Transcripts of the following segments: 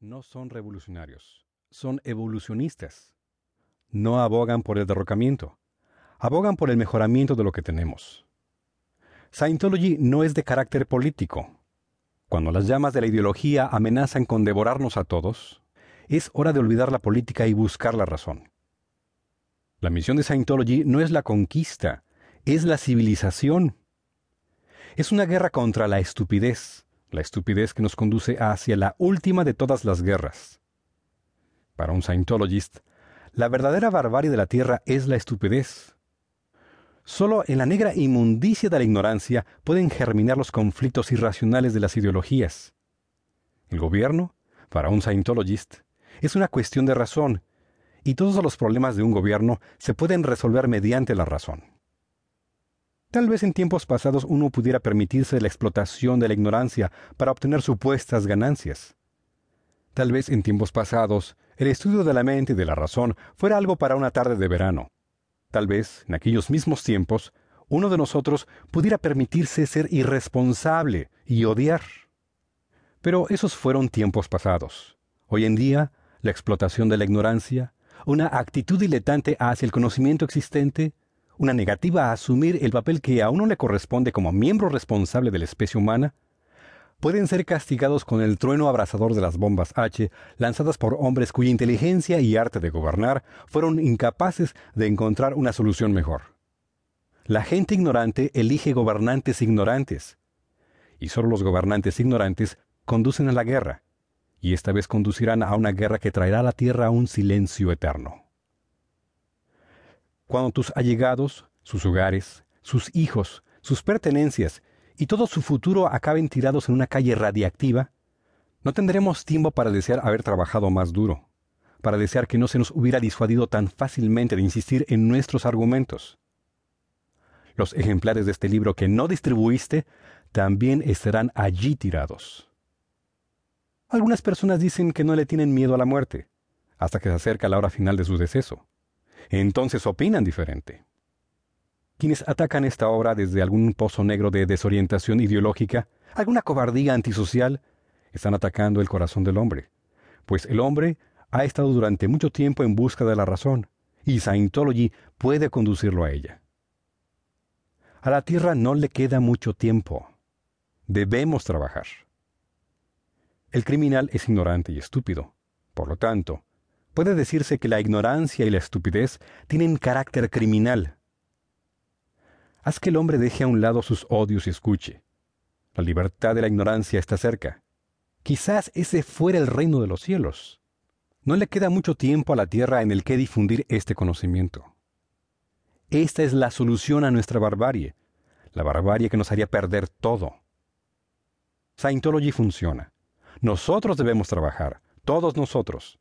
no son revolucionarios, son evolucionistas. No abogan por el derrocamiento, abogan por el mejoramiento de lo que tenemos. Scientology no es de carácter político. Cuando las llamas de la ideología amenazan con devorarnos a todos, es hora de olvidar la política y buscar la razón. La misión de Scientology no es la conquista, es la civilización. Es una guerra contra la estupidez, la estupidez que nos conduce hacia la última de todas las guerras. Para un Scientologist, la verdadera barbarie de la Tierra es la estupidez. Solo en la negra inmundicia de la ignorancia pueden germinar los conflictos irracionales de las ideologías. El gobierno, para un Scientologist, es una cuestión de razón, y todos los problemas de un gobierno se pueden resolver mediante la razón. Tal vez en tiempos pasados uno pudiera permitirse la explotación de la ignorancia para obtener supuestas ganancias. Tal vez en tiempos pasados el estudio de la mente y de la razón fuera algo para una tarde de verano. Tal vez, en aquellos mismos tiempos, uno de nosotros pudiera permitirse ser irresponsable y odiar. Pero esos fueron tiempos pasados. Hoy en día, la explotación de la ignorancia, una actitud diletante hacia el conocimiento existente, una negativa a asumir el papel que a uno le corresponde como miembro responsable de la especie humana, pueden ser castigados con el trueno abrasador de las bombas H lanzadas por hombres cuya inteligencia y arte de gobernar fueron incapaces de encontrar una solución mejor. La gente ignorante elige gobernantes ignorantes, y solo los gobernantes ignorantes conducen a la guerra, y esta vez conducirán a una guerra que traerá a la tierra un silencio eterno. Cuando tus allegados, sus hogares, sus hijos, sus pertenencias y todo su futuro acaben tirados en una calle radiactiva, no tendremos tiempo para desear haber trabajado más duro, para desear que no se nos hubiera disuadido tan fácilmente de insistir en nuestros argumentos. Los ejemplares de este libro que no distribuiste también estarán allí tirados. Algunas personas dicen que no le tienen miedo a la muerte, hasta que se acerca la hora final de su deceso entonces opinan diferente. Quienes atacan esta obra desde algún pozo negro de desorientación ideológica, alguna cobardía antisocial, están atacando el corazón del hombre, pues el hombre ha estado durante mucho tiempo en busca de la razón, y Scientology puede conducirlo a ella. A la Tierra no le queda mucho tiempo. Debemos trabajar. El criminal es ignorante y estúpido. Por lo tanto, puede decirse que la ignorancia y la estupidez tienen carácter criminal. Haz que el hombre deje a un lado sus odios y escuche. La libertad de la ignorancia está cerca. Quizás ese fuera el reino de los cielos. No le queda mucho tiempo a la tierra en el que difundir este conocimiento. Esta es la solución a nuestra barbarie, la barbarie que nos haría perder todo. Scientology funciona. Nosotros debemos trabajar, todos nosotros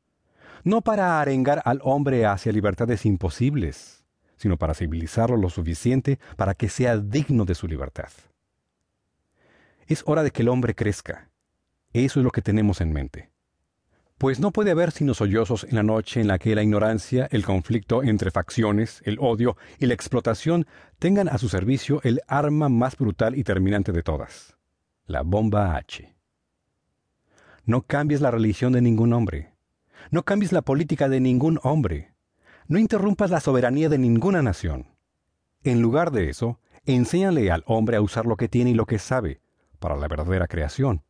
no para arengar al hombre hacia libertades imposibles, sino para civilizarlo lo suficiente para que sea digno de su libertad. Es hora de que el hombre crezca. Eso es lo que tenemos en mente. Pues no puede haber sino sollozos en la noche en la que la ignorancia, el conflicto entre facciones, el odio y la explotación tengan a su servicio el arma más brutal y terminante de todas, la bomba H. No cambies la religión de ningún hombre, no cambies la política de ningún hombre. No interrumpas la soberanía de ninguna nación. En lugar de eso, enséñale al hombre a usar lo que tiene y lo que sabe para la verdadera creación.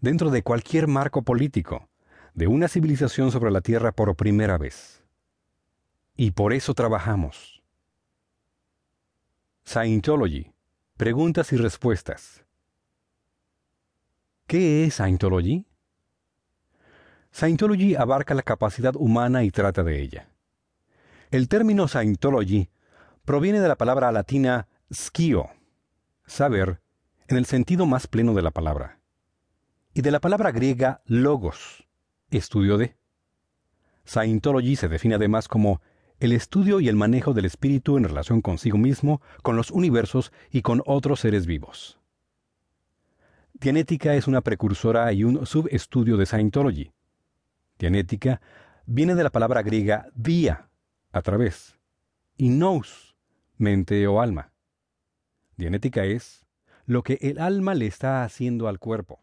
Dentro de cualquier marco político, de una civilización sobre la Tierra por primera vez. Y por eso trabajamos. Scientology. Preguntas y respuestas. ¿Qué es Scientology? Scientology abarca la capacidad humana y trata de ella. El término Scientology proviene de la palabra latina schio, saber, en el sentido más pleno de la palabra, y de la palabra griega logos, estudio de. Scientology se define además como el estudio y el manejo del espíritu en relación consigo mismo, con los universos y con otros seres vivos. Dianética es una precursora y un subestudio de Scientology, Dianética viene de la palabra griega dia, a través, y nous, mente o alma. Dianética es lo que el alma le está haciendo al cuerpo.